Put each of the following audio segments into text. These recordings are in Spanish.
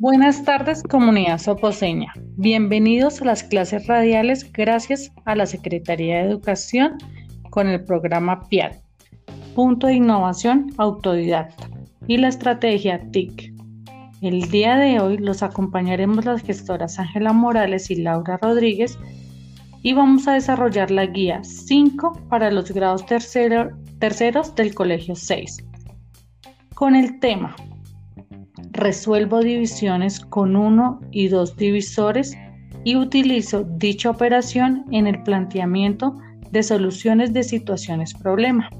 Buenas tardes, comunidad soposeña. Bienvenidos a las clases radiales gracias a la Secretaría de Educación con el programa PIAD, Punto de Innovación Autodidacta, y la estrategia TIC. El día de hoy los acompañaremos las gestoras Ángela Morales y Laura Rodríguez y vamos a desarrollar la guía 5 para los grados terceros del Colegio 6 con el tema Resuelvo divisiones con uno y dos divisores y utilizo dicha operación en el planteamiento de soluciones de situaciones problema.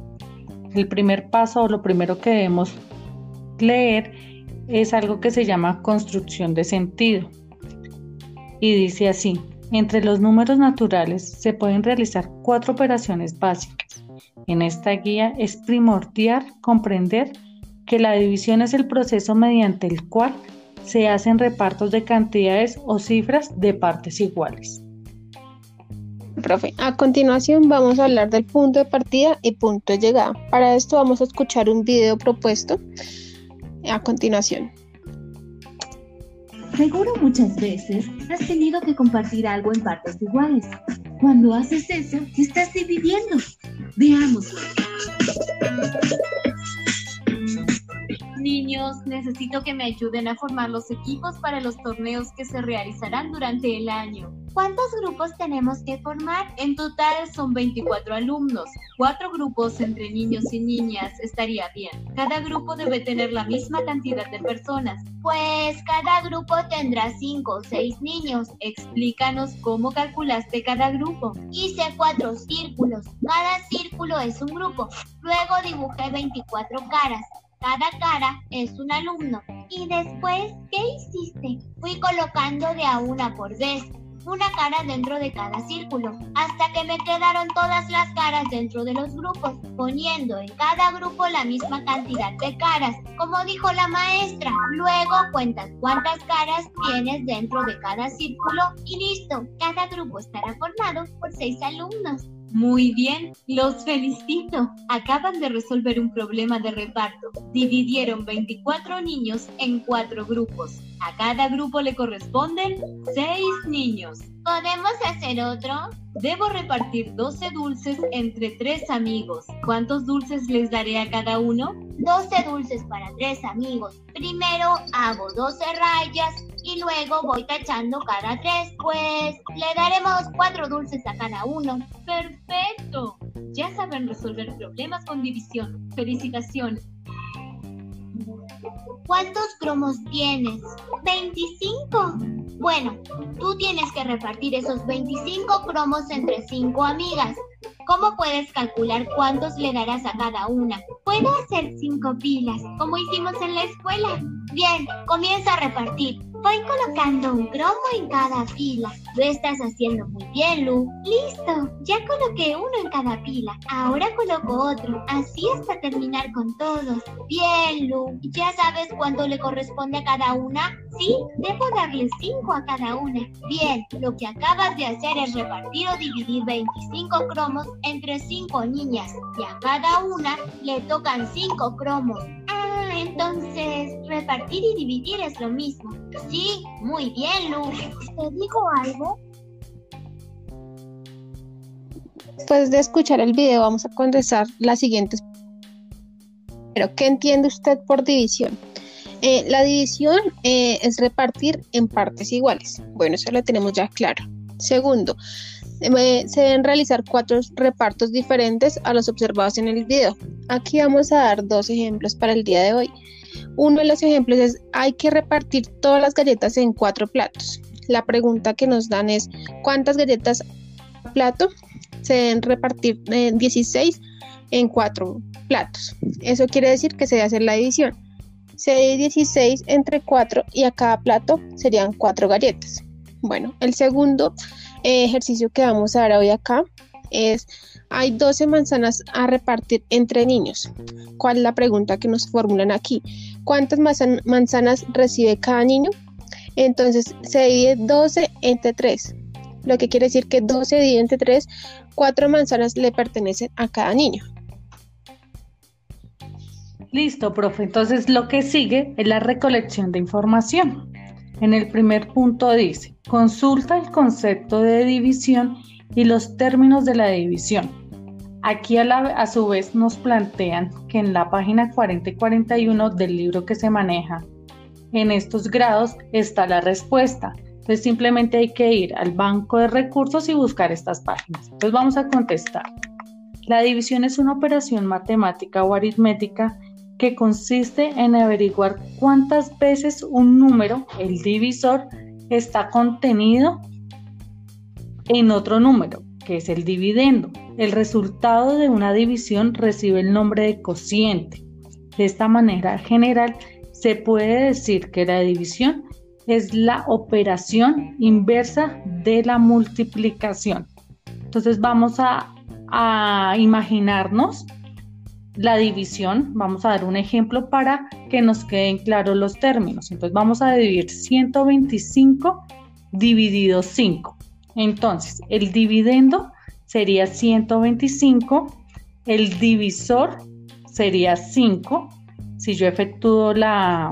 El primer paso o lo primero que debemos leer es algo que se llama construcción de sentido. Y dice así, entre los números naturales se pueden realizar cuatro operaciones básicas. En esta guía es primordial comprender que la división es el proceso mediante el cual se hacen repartos de cantidades o cifras de partes iguales. Profe, a continuación vamos a hablar del punto de partida y punto de llegada. Para esto vamos a escuchar un video propuesto a continuación. Seguro muchas veces has tenido que compartir algo en partes iguales. Cuando haces eso, ¿qué estás dividiendo? Veámoslo. Niños, necesito que me ayuden a formar los equipos para los torneos que se realizarán durante el año. ¿Cuántos grupos tenemos que formar? En total son 24 alumnos. Cuatro grupos entre niños y niñas estaría bien. Cada grupo debe tener la misma cantidad de personas. Pues cada grupo tendrá 5 o 6 niños. Explícanos cómo calculaste cada grupo. Hice cuatro círculos. Cada círculo es un grupo. Luego dibujé 24 caras. Cada cara es un alumno. ¿Y después qué hiciste? Fui colocando de a una por vez una cara dentro de cada círculo, hasta que me quedaron todas las caras dentro de los grupos, poniendo en cada grupo la misma cantidad de caras, como dijo la maestra. Luego cuentas cuántas caras tienes dentro de cada círculo y listo, cada grupo estará formado por seis alumnos. Muy bien, los felicito. Acaban de resolver un problema de reparto. Dividieron 24 niños en cuatro grupos. A cada grupo le corresponden 6 niños. ¿Podemos hacer otro? Debo repartir 12 dulces entre tres amigos. ¿Cuántos dulces les daré a cada uno? 12 dulces para tres amigos. Primero hago 12 rayas y luego voy tachando cada tres, pues le daremos cuatro dulces a cada uno. Perfecto. Ya saben resolver problemas con división. Felicitaciones. ¿Cuántos cromos tienes? 25. Bueno, tú tienes que repartir esos 25 cromos entre cinco amigas. ¿Cómo puedes calcular cuántos le darás a cada una? Puedo hacer cinco pilas, como hicimos en la escuela. Bien, comienza a repartir. Voy colocando un cromo en cada pila. Lo estás haciendo muy bien, Lu. Listo, ya coloqué uno en cada pila. Ahora coloco otro, así hasta terminar con todos. Bien, Lu. ¿Ya sabes cuánto le corresponde a cada una? Sí, debo darle cinco a cada una. Bien, lo que acabas de hacer es repartir o dividir 25 cromos entre cinco niñas y a cada una le tocan cinco cromos. Ah, entonces repartir y dividir es lo mismo. Sí, muy bien, Lu. ¿Te digo algo? Después de escuchar el video vamos a contestar las siguientes. Pero, ¿qué entiende usted por división? Eh, la división eh, es repartir en partes iguales. Bueno, eso lo tenemos ya claro. Segundo, eh, se deben realizar cuatro repartos diferentes a los observados en el video. Aquí vamos a dar dos ejemplos para el día de hoy. Uno de los ejemplos es hay que repartir todas las galletas en cuatro platos. La pregunta que nos dan es ¿cuántas galletas plato? Se deben repartir 16 eh, en cuatro platos. Eso quiere decir que se debe hacer la división. Se divide 16 entre 4 y a cada plato serían cuatro galletas. Bueno, el segundo eh, ejercicio que vamos a ver hoy acá es, hay 12 manzanas a repartir entre niños. ¿Cuál es la pregunta que nos formulan aquí? ¿Cuántas manzanas recibe cada niño? Entonces se divide 12 entre 3, lo que quiere decir que 12 divide entre 3, 4 manzanas le pertenecen a cada niño. Listo, profe. Entonces lo que sigue es la recolección de información. En el primer punto dice, consulta el concepto de división y los términos de la división. Aquí a, su vez nos plantean que en la página 40 y 41 del libro que se maneja en estos grados está la respuesta. Entonces simplemente hay que ir al banco de recursos y buscar estas páginas. Entonces vamos a contestar. La división es una operación matemática o aritmética que consiste en averiguar cuántas veces un número, el divisor, está contenido en otro número, que es el dividendo. El resultado de una división recibe el nombre de cociente. De esta manera general, se puede decir que la división es la operación inversa de la multiplicación. Entonces vamos a, imaginarnos la división. Vamos a dar un ejemplo para que nos queden claros los términos. Entonces vamos a dividir 125 dividido 5. Entonces el dividendo sería 125, el divisor sería 5 si yo efectúo la,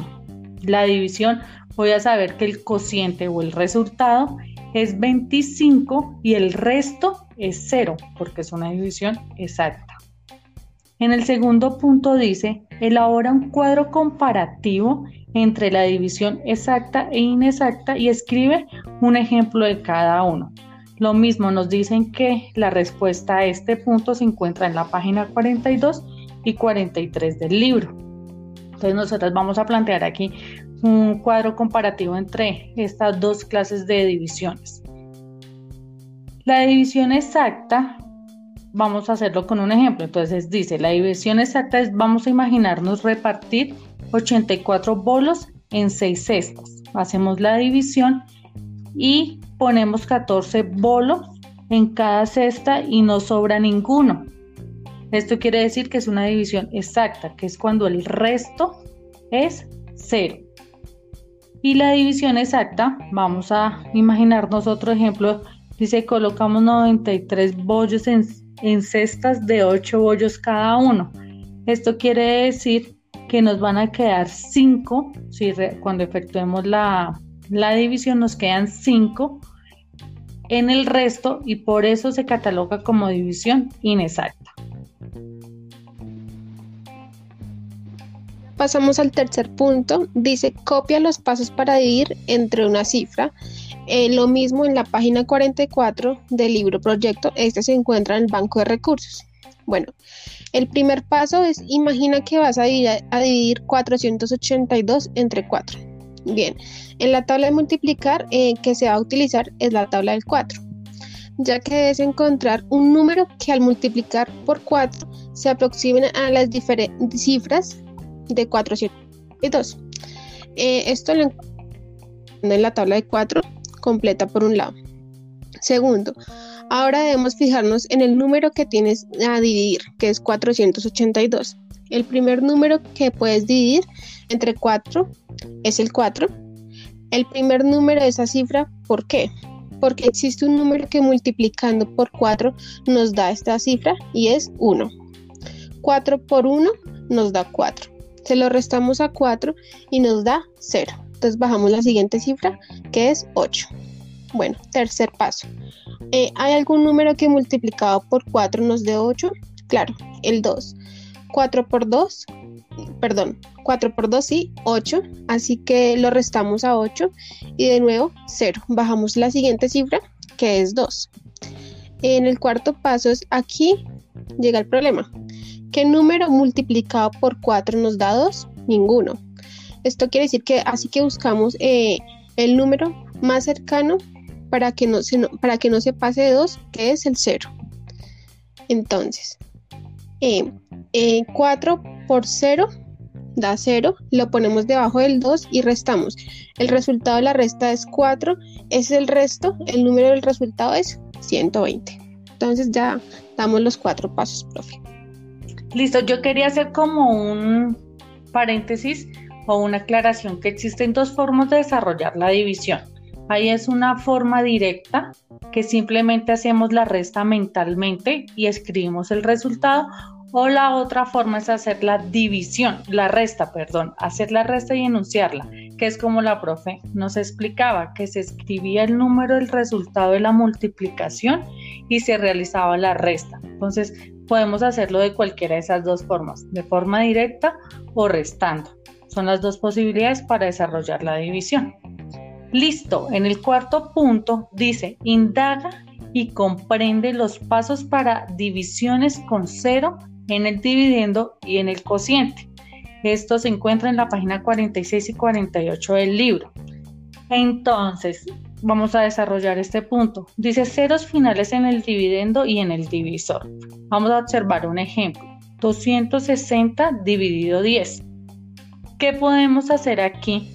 división, voy a saber que el cociente o el resultado es 25 y el resto es 0, porque es una división exacta. En el segundo punto dice, elabora un cuadro comparativo entre la división exacta e inexacta y escribe un ejemplo de cada uno. Lo mismo nos dicen que la respuesta a este punto se encuentra en la página 42 y 43 del libro. Entonces nosotros vamos a plantear aquí un cuadro comparativo entre estas dos clases de divisiones. La división exacta, vamos a hacerlo con un ejemplo. Entonces dice, la división exacta es, vamos a imaginarnos repartir 84 bolos en 6 cestas. Hacemos la división y ponemos 14 bolos en cada cesta y no sobra ninguno. Esto quiere decir que es una división exacta, que es cuando el resto es cero. Y la división exacta, vamos a imaginarnos otro ejemplo, dice colocamos 93 bollos en, cestas de 8 bollos cada uno. Esto quiere decir que nos van a quedar 5, si cuando efectuemos la, la división nos quedan 5 en el resto y por eso se cataloga como división inexacta. Pasamos al tercer punto. Dice copia los pasos para dividir entre una cifra. Eh, lo mismo en la página 44 del libro proyecto. Este se encuentra en el banco de recursos. Bueno, el primer paso es imagina que vas a dividir, 482 entre 4. Bien, en la tabla de multiplicar eh, que se va a utilizar es la tabla del 4, ya que debes encontrar un número que al multiplicar por 4 se aproxime a las diferentes cifras de 402. Eh, esto lo en la tabla de 4 completa por un lado. Segundo, ahora debemos fijarnos en el número que tienes a dividir, que es 482. El primer número que puedes dividir entre 4 es el 4. El primer número de esa cifra, ¿por qué? Porque existe un número que multiplicando por 4 nos da esta cifra y es 1. 4 por 1 nos da 4 se lo restamos a 4 y nos da 0. Entonces bajamos la siguiente cifra que es 8. Bueno, tercer paso. Eh, ¿Hay algún número que multiplicado por 4 nos dé 8? Claro, el 2. 4 por 2, perdón, 4 por 2 sí, 8. Así que lo restamos a 8 y de nuevo 0. Bajamos la siguiente cifra que es 2. En el cuarto paso es aquí llega el problema. ¿Qué número multiplicado por 4 nos da 2? Ninguno. Esto quiere decir que así que buscamos eh, el número más cercano para que, no se, para que no se pase de 2, que es el 0. Entonces, 4 eh, eh, por 0 da 0, lo ponemos debajo del 2 y restamos. El resultado de la resta es 4, es el resto, el número del resultado es 120. Entonces ya damos los cuatro pasos, profe. Listo, yo quería hacer como un paréntesis o una aclaración que existen dos formas de desarrollar la división. Ahí es una forma directa que simplemente hacemos la resta mentalmente y escribimos el resultado O la otra forma es hacer la división, la resta, perdón, hacer la resta y enunciarla, que es como la profe nos explicaba, que se escribía el número, el resultado de la multiplicación y se realizaba la resta. Entonces, podemos hacerlo de cualquiera de esas dos formas, de forma directa o restando. Son las dos posibilidades para desarrollar la división. Listo, en el cuarto punto dice, indaga y comprende los pasos para divisiones con cero en el dividendo y en el cociente. Esto se encuentra en la página 46 y 48 del libro. Entonces, vamos a desarrollar este punto. Dice ceros finales en el dividendo y en el divisor. Vamos a observar un ejemplo. 260 dividido 10. ¿Qué podemos hacer aquí?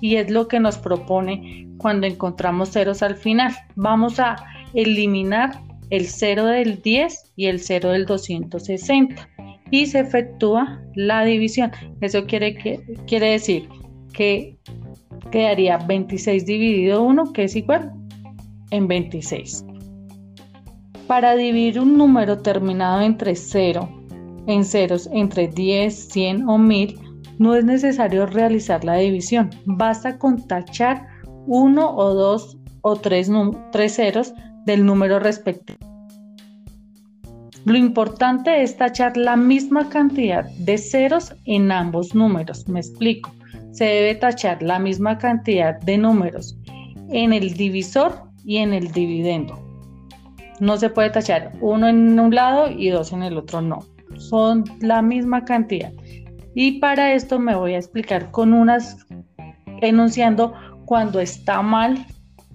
Y es lo que nos propone cuando encontramos ceros al final. Vamos a eliminar el 0 del 10 y el 0 del 260 y se efectúa la división. Eso quiere, que, quiere decir que quedaría 26 dividido 1 que es igual en 26. Para dividir un número terminado entre 0 en ceros entre 10, 100 o 1000 no es necesario realizar la división. Basta con tachar uno o dos o tres, tres ceros del número respectivo. Lo importante es tachar la misma cantidad de ceros en ambos números. Me explico. Se debe tachar la misma cantidad de números en el divisor y en el dividendo. No se puede tachar uno en un lado y dos en el otro, no. Son la misma cantidad. Y para esto me voy a explicar con unas enunciando cuando está mal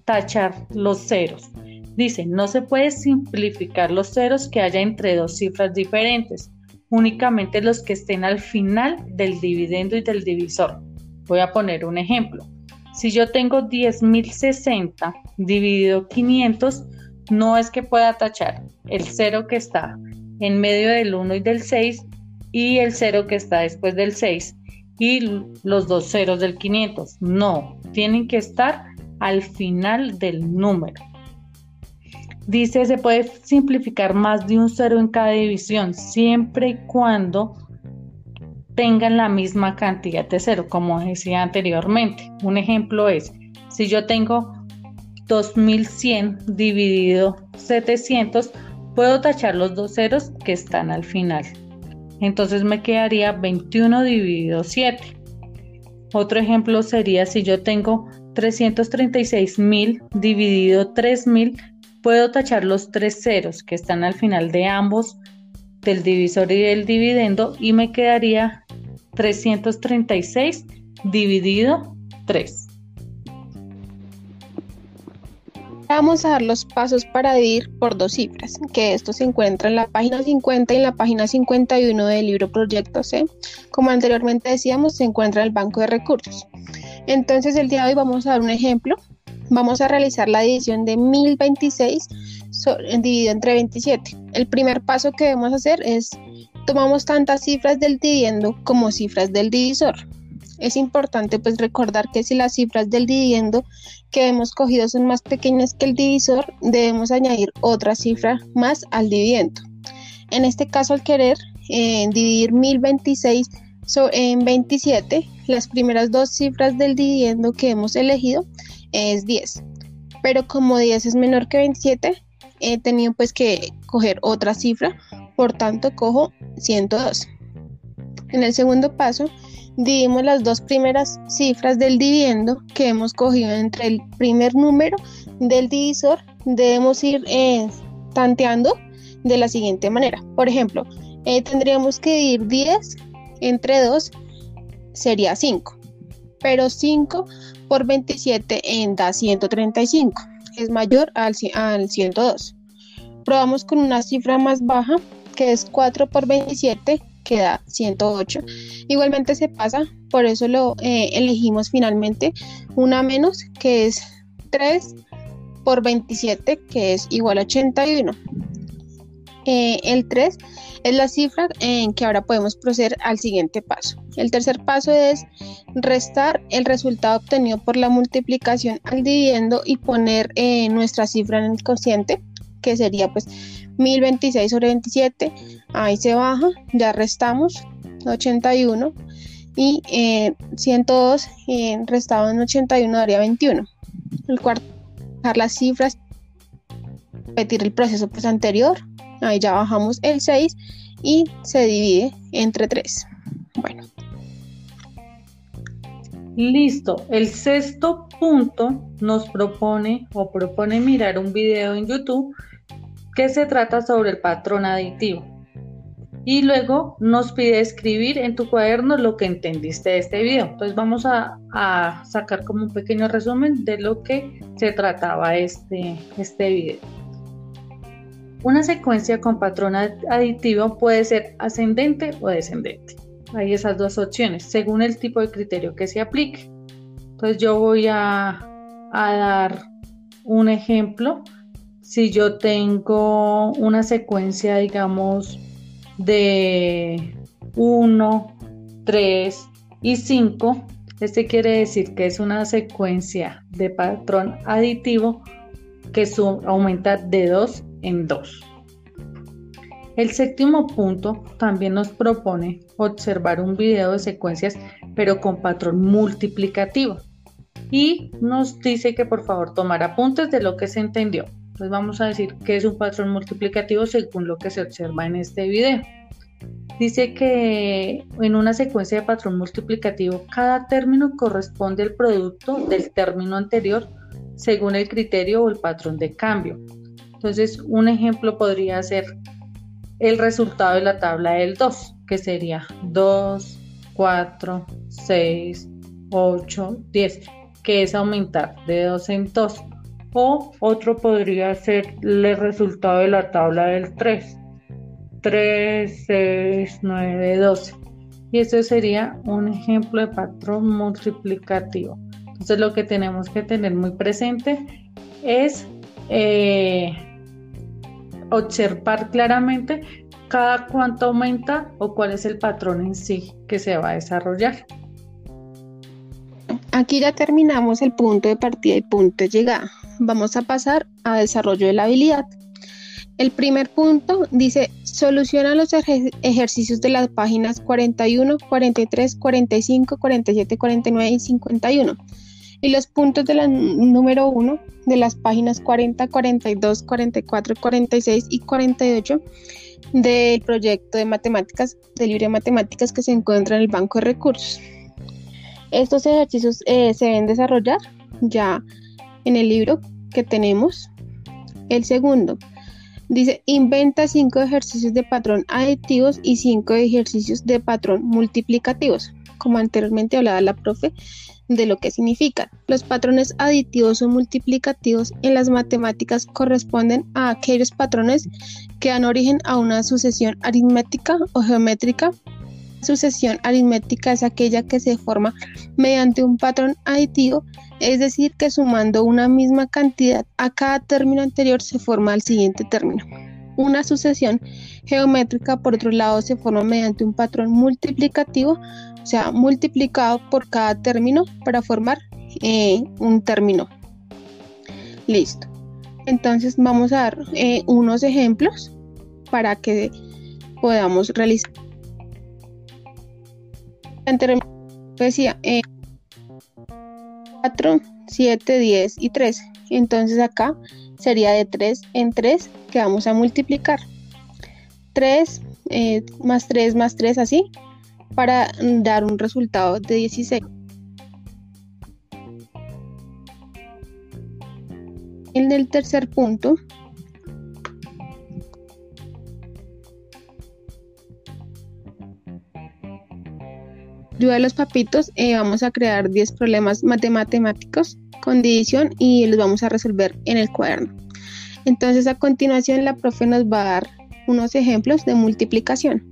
tachar los ceros. Dice, no se puede simplificar los ceros que haya entre dos cifras diferentes, únicamente los que estén al final del dividendo y del divisor. Voy a poner un ejemplo. Si yo tengo 10.060 dividido 500, no es que pueda tachar el cero que está en medio del 1 y del 6 y el cero que está después del 6 y los dos ceros del 500. No, tienen que estar al final del número. Dice, se puede simplificar más de un cero en cada división, siempre y cuando tengan la misma cantidad de cero, como decía anteriormente. Un ejemplo es, si yo tengo 2100 dividido 700, puedo tachar los dos ceros que están al final. Entonces me quedaría 21 dividido 7. Otro ejemplo sería si yo tengo 336.000 dividido 3000, Puedo tachar los tres ceros que están al final de ambos, del divisor y del dividendo, y me quedaría 336 dividido 3. Vamos a dar los pasos para dividir por dos cifras, que esto se encuentra en la página 50 y en la página 51 del libro Proyecto C. Como anteriormente decíamos, se encuentra el banco de recursos. Entonces, el día de hoy vamos a dar un ejemplo Vamos a realizar la división de 1026 dividido entre 27. El primer paso que debemos hacer es tomamos tantas cifras del dividendo como cifras del divisor. Es importante pues recordar que si las cifras del dividendo que hemos cogido son más pequeñas que el divisor, debemos añadir otra cifra más al dividendo. En este caso, al querer eh, dividir 1026 en 27, las primeras dos cifras del dividendo que hemos elegido es 10. Pero como 10 es menor que 27, he tenido pues que coger otra cifra, por tanto cojo 102. En el segundo paso, dividimos las dos primeras cifras del dividendo que hemos cogido entre el primer número del divisor. Debemos ir eh, tanteando de la siguiente manera. Por ejemplo, eh, tendríamos que dividir 10 entre 2 sería 5, pero 5 por 27 en da 135, es mayor al 102. Probamos con una cifra más baja, que es 4 por 27, que da 108. Igualmente se pasa, por eso lo eh, elegimos finalmente una menos, que es 3 por 27, que es igual a 81. Eh, el 3 es la cifra en que ahora podemos proceder al siguiente paso. El tercer paso es restar el resultado obtenido por la multiplicación al dividendo y poner eh, nuestra cifra en el cociente, que sería pues 1026 sobre 27, ahí se baja, ya restamos 81 y eh, 102 eh, restado en 81 daría 21. El cuarto, las cifras, repetir el proceso pues, anterior, ahí ya bajamos el 6 y se divide entre 3. Bueno. Listo. El sexto punto nos propone o propone mirar un video en YouTube que se trata sobre el patrón aditivo. Y luego nos pide escribir en tu cuaderno lo que entendiste de este video. Entonces vamos a, a sacar como un pequeño resumen de lo que se trataba este, este video. Una secuencia con patrón aditivo puede ser ascendente o descendente. Hay esas dos opciones, según el tipo de criterio que se aplique. Entonces yo voy a, dar un ejemplo. Si yo tengo una secuencia, digamos, de 1, 3 y 5, este quiere decir que es una secuencia de patrón aditivo que aumenta de 2 en 2. El séptimo punto también nos propone observar un video de secuencias pero con patrón multiplicativo y nos dice que por favor tomar apuntes de lo que se entendió. Entonces vamos a decir que es un patrón multiplicativo según lo que se observa en este video. Dice que en una secuencia de patrón multiplicativo cada término corresponde al producto del término anterior según el criterio o el patrón de cambio. Entonces un ejemplo podría ser el resultado de la tabla del 2, que sería 2, 4, 6, 8, 10, que es aumentar de 2 en 2. O otro podría ser el resultado de la tabla del 3, 3, 6, 9, 12. Y eso sería un ejemplo de patrón multiplicativo. Entonces lo que tenemos que tener muy presente es eh, observar claramente cada cuánto aumenta o cuál es el patrón en sí que se va a desarrollar. Aquí ya terminamos el punto de partida y punto de llegada. Vamos a pasar a desarrollo de la habilidad. El primer punto dice, soluciona los ejercicios de las páginas 41, 43, 45, 47, 49 y 51 y los puntos de la número 1 de las páginas 40, 42, 44, 46 y 48 del proyecto de matemáticas, de libre matemáticas que se encuentra en el banco de recursos. Estos ejercicios eh, se deben desarrollar ya en el libro que tenemos. El segundo dice, inventa cinco ejercicios de patrón aditivos y cinco ejercicios de patrón multiplicativos. Como anteriormente hablaba la profe, de lo que significan. Los patrones aditivos o multiplicativos en las matemáticas corresponden a aquellos patrones que dan origen a una sucesión aritmética o geométrica. Sucesión aritmética es aquella que se forma mediante un patrón aditivo, es decir, que sumando una misma cantidad a cada término anterior se forma el siguiente término. Una sucesión geométrica, por otro lado, se forma mediante un patrón multiplicativo, o sea, multiplicado por cada término para formar eh, un término. Listo. Entonces vamos a dar eh, unos ejemplos para que podamos realizar. Decía 4, 7, 10 y 13. Entonces acá sería de 3 en 3 que vamos a multiplicar. 3 eh, más 3 más 3 así para dar un resultado de 16. En el tercer punto ayuda de los papitos eh, vamos a crear 10 problemas matemáticos con división y los vamos a resolver en el cuaderno. Entonces a continuación la profe nos va a dar unos ejemplos de multiplicación.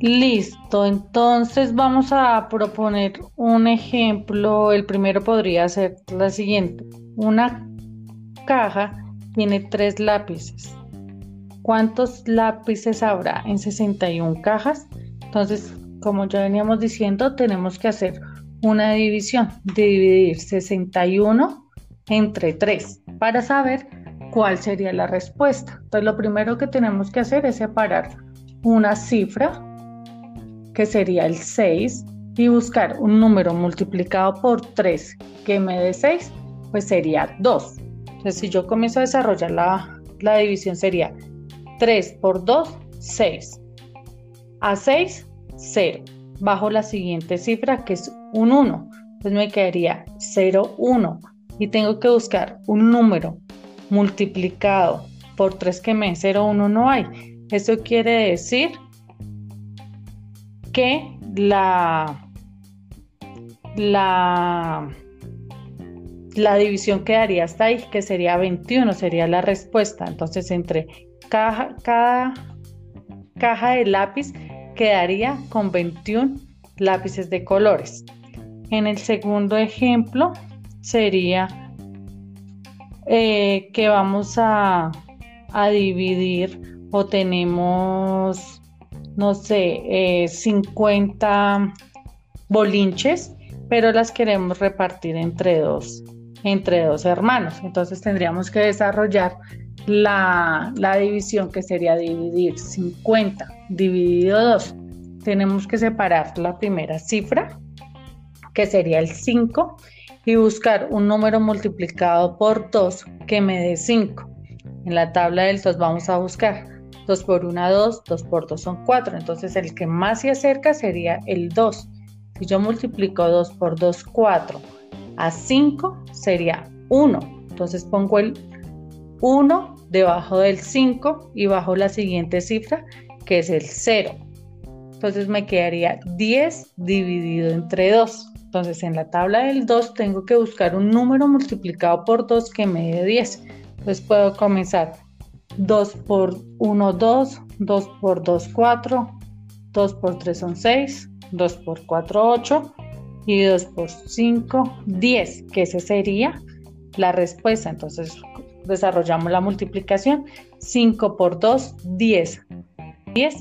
Listo, entonces vamos a proponer un ejemplo. El primero podría ser la siguiente. Una caja tiene tres lápices. ¿Cuántos lápices habrá en 61 cajas? Entonces, como ya veníamos diciendo, tenemos que hacer una división, dividir 61 entre 3 para saber cuál sería la respuesta. Entonces lo primero que tenemos que hacer es separar una cifra, que sería el 6, y buscar un número multiplicado por 3 que me dé 6, pues sería 2. Entonces si yo comienzo a desarrollar la, la división sería 3 por 2, 6. A 6, 0. Bajo la siguiente cifra que es un 1. Pues me quedaría 0, 1. Y tengo que buscar un número multiplicado por 3 que me dé 0, 1 no hay. Eso quiere decir que la, la, la división quedaría hasta ahí, que sería 21, sería la respuesta. Entonces, entre cada caja de lápiz quedaría con 21 lápices de colores. En el segundo ejemplo sería eh, que vamos a, a dividir o tenemos no sé, 50 eh, bolinches, pero las queremos repartir entre dos, entre dos hermanos. Entonces tendríamos que desarrollar la, la división que sería dividir 50 dividido 2. Tenemos que separar la primera cifra, que sería el 5, y buscar un número multiplicado por 2 que me dé 5. En la tabla del 2 vamos a buscar 2 por 1, 2, 2 por 2 son 4. Entonces el que más se acerca sería el 2. Si yo multiplico 2 por 2, 4. A 5 sería 1. Entonces pongo el 1 debajo del 5 y bajo la siguiente cifra que es el 0. Entonces me quedaría 10 dividido entre 2. Entonces en la tabla del 2 tengo que buscar un número multiplicado por 2 que me dé 10. Entonces puedo comenzar 2 por 1, 2, 2 por 2, 4, 2 por 3 son 6, 2 por 4, 8 y 2 por 5, 10, que esa sería la respuesta. Entonces desarrollamos la multiplicación. 5 por 2, 10. 10,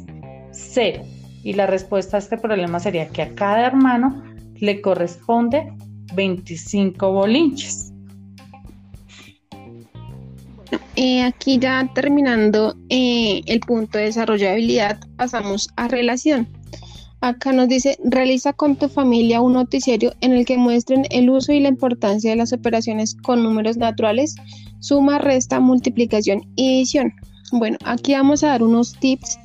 0. Y la respuesta a este problema sería que a cada hermano le corresponde 25 bolinches. Eh, aquí ya terminando eh, el punto de desarrollabilidad, pasamos a relación. Acá nos dice, realiza con tu familia un noticiero en el que muestren el uso y la importancia de las operaciones con números naturales, suma, resta, multiplicación y división. Bueno, aquí vamos a dar unos tips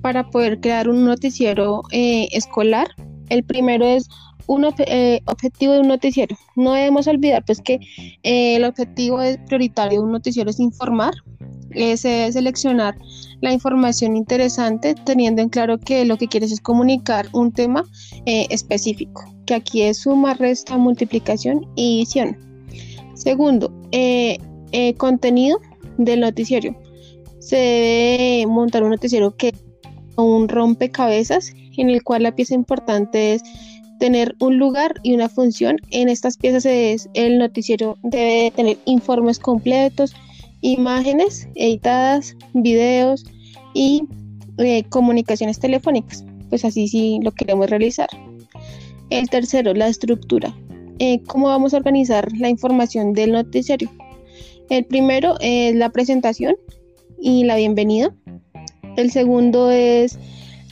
para poder crear un noticiero eh, escolar. El primero es un eh, objetivo de un noticiero. No debemos olvidar pues que eh, el objetivo prioritario de un noticiero es informar, es seleccionar la información interesante teniendo en claro que lo que quieres es comunicar un tema eh, específico, que aquí es suma, resta, multiplicación y visión. Segundo, contenido del noticiero. Se debe montar un noticiero que un rompecabezas en el cual la pieza importante es tener un lugar y una función. En estas piezas es, el noticiero debe tener informes completos, imágenes editadas, videos y eh, comunicaciones telefónicas. Pues así sí lo queremos realizar. El tercero, la estructura. Eh, ¿Cómo vamos a organizar la información del noticiario? El primero es la presentación y la bienvenida. El segundo es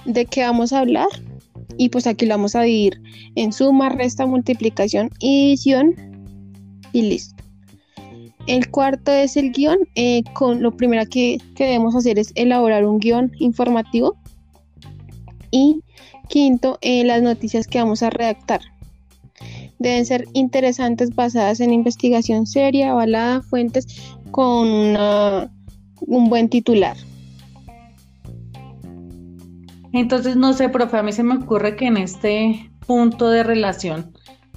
de qué vamos a hablar y pues aquí lo vamos a dividir en suma, resta, multiplicación y división y listo. El cuarto es el guion. Eh, con lo primero que, debemos hacer es elaborar un guion informativo. Y quinto, eh, las noticias que vamos a redactar. Deben ser interesantes, basadas en investigación seria, avalada, fuentes con un buen titular. Entonces, no sé, profe, a mí se me ocurre que en este punto de relación,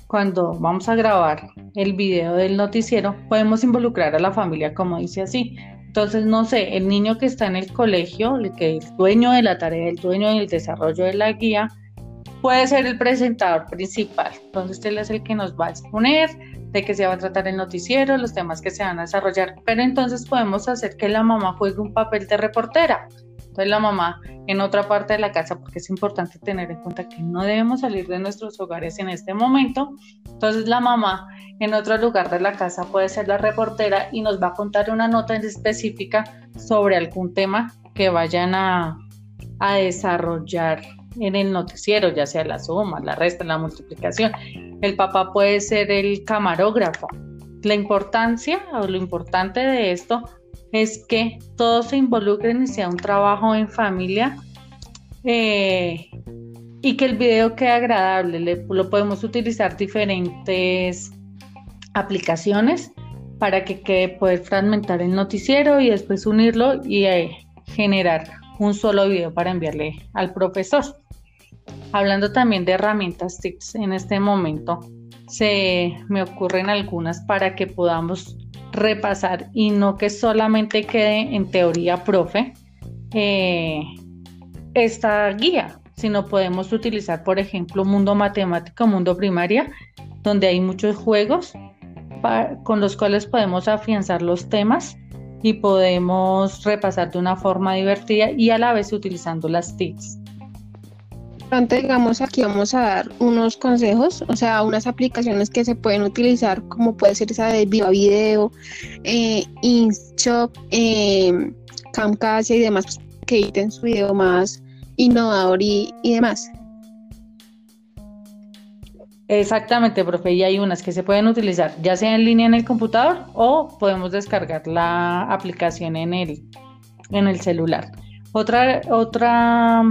cuando vamos a grabar el video del noticiero, podemos involucrar a la familia, como dice así. Entonces, no sé, el niño que está en el colegio, el que es dueño de la tarea, el dueño del desarrollo de la guía, puede ser el presentador principal. Entonces, él es el que nos va a exponer de qué se va a tratar el noticiero, los temas que se van a desarrollar. Pero entonces podemos hacer que la mamá juegue un papel de reportera Entonces la mamá en otra parte de la casa, porque es importante tener en cuenta que no debemos salir de nuestros hogares en este momento. Entonces la mamá en otro lugar de la casa puede ser la reportera y nos va a contar una nota específica sobre algún tema que vayan a, desarrollar en el noticiero, ya sea la suma, la resta, la multiplicación. El papá puede ser el camarógrafo. La importancia o lo importante de esto es que todos se involucren y sea un trabajo en familia eh, y que el video quede agradable. lo podemos utilizar diferentes aplicaciones para que quede poder fragmentar el noticiero y después unirlo y eh, generar un solo video para enviarle al profesor. Hablando también de herramientas TICS en este momento, se me ocurren algunas para que podamos repasar y no que solamente quede en teoría profe eh, esta guía, sino podemos utilizar, por ejemplo, mundo matemático, mundo primaria, donde hay muchos juegos con los cuales podemos afianzar los temas y podemos repasar de una forma divertida y a la vez utilizando las TICs digamos, aquí vamos a dar unos consejos, o sea, unas aplicaciones que se pueden utilizar, como puede ser esa de Viva Video, eh, InShop, eh, y demás, que editen su video más innovador y, y demás. Exactamente, profe, y hay unas que se pueden utilizar ya sea en línea en el computador o podemos descargar la aplicación en el, en el celular. Otra, otra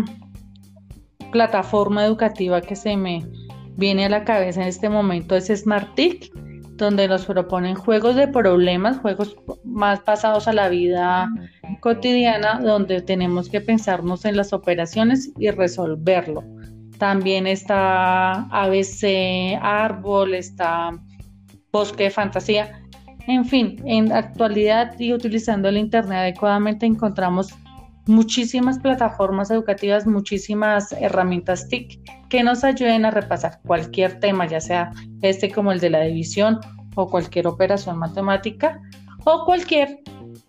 plataforma educativa que se me viene a la cabeza en este momento es SmartTIC, donde nos proponen juegos de problemas, juegos más pasados a la vida cotidiana, donde tenemos que pensarnos en las operaciones y resolverlo. También está ABC Árbol, está Bosque de Fantasía. En fin, en actualidad y utilizando el Internet adecuadamente encontramos muchísimas plataformas educativas, muchísimas herramientas TIC que nos ayuden a repasar cualquier tema, ya sea este como el de la división o cualquier operación matemática o cualquier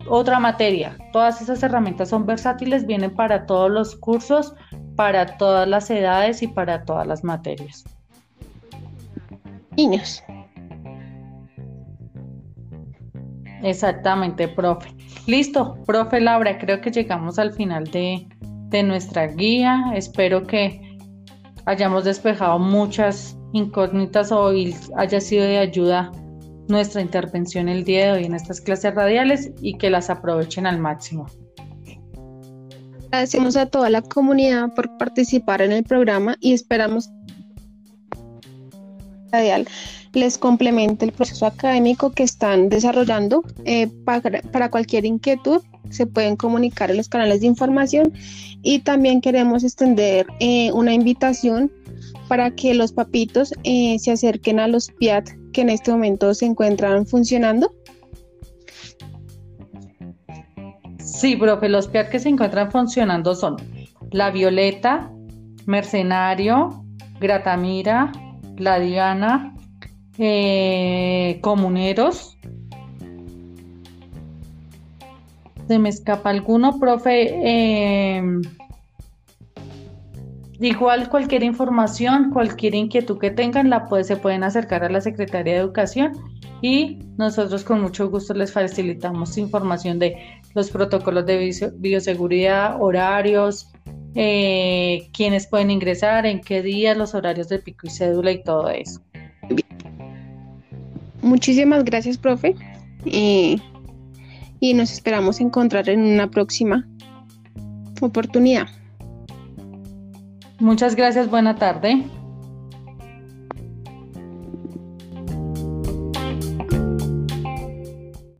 otra materia. Todas esas herramientas son versátiles, vienen para todos los cursos, para todas las edades y para todas las materias. Niños. Exactamente, profe. Listo, profe Laura, creo que llegamos al final de, nuestra guía. Espero que hayamos despejado muchas incógnitas o haya sido de ayuda nuestra intervención el día de hoy en estas clases radiales y que las aprovechen al máximo. Agradecemos a toda la comunidad por participar en el programa y esperamos radial les complemente el proceso académico que están desarrollando. Eh, para, cualquier inquietud se pueden comunicar en los canales de información y también queremos extender eh, una invitación para que los papitos eh, se acerquen a los PIAT que en este momento se encuentran funcionando. Sí, profe, los PIAT que se encuentran funcionando son La Violeta, Mercenario, Gratamira, La Diana, eh, comuneros. Se me escapa alguno, profe. Eh, igual cualquier información, cualquier inquietud que tengan, la se pueden acercar a la Secretaría de Educación y nosotros con mucho gusto les facilitamos información de los protocolos de bioseguridad, horarios, eh, quiénes pueden ingresar, en qué días, los horarios de pico y cédula y todo eso. Muchísimas gracias, profe. y nos esperamos encontrar en una próxima oportunidad. Muchas gracias, buena tarde.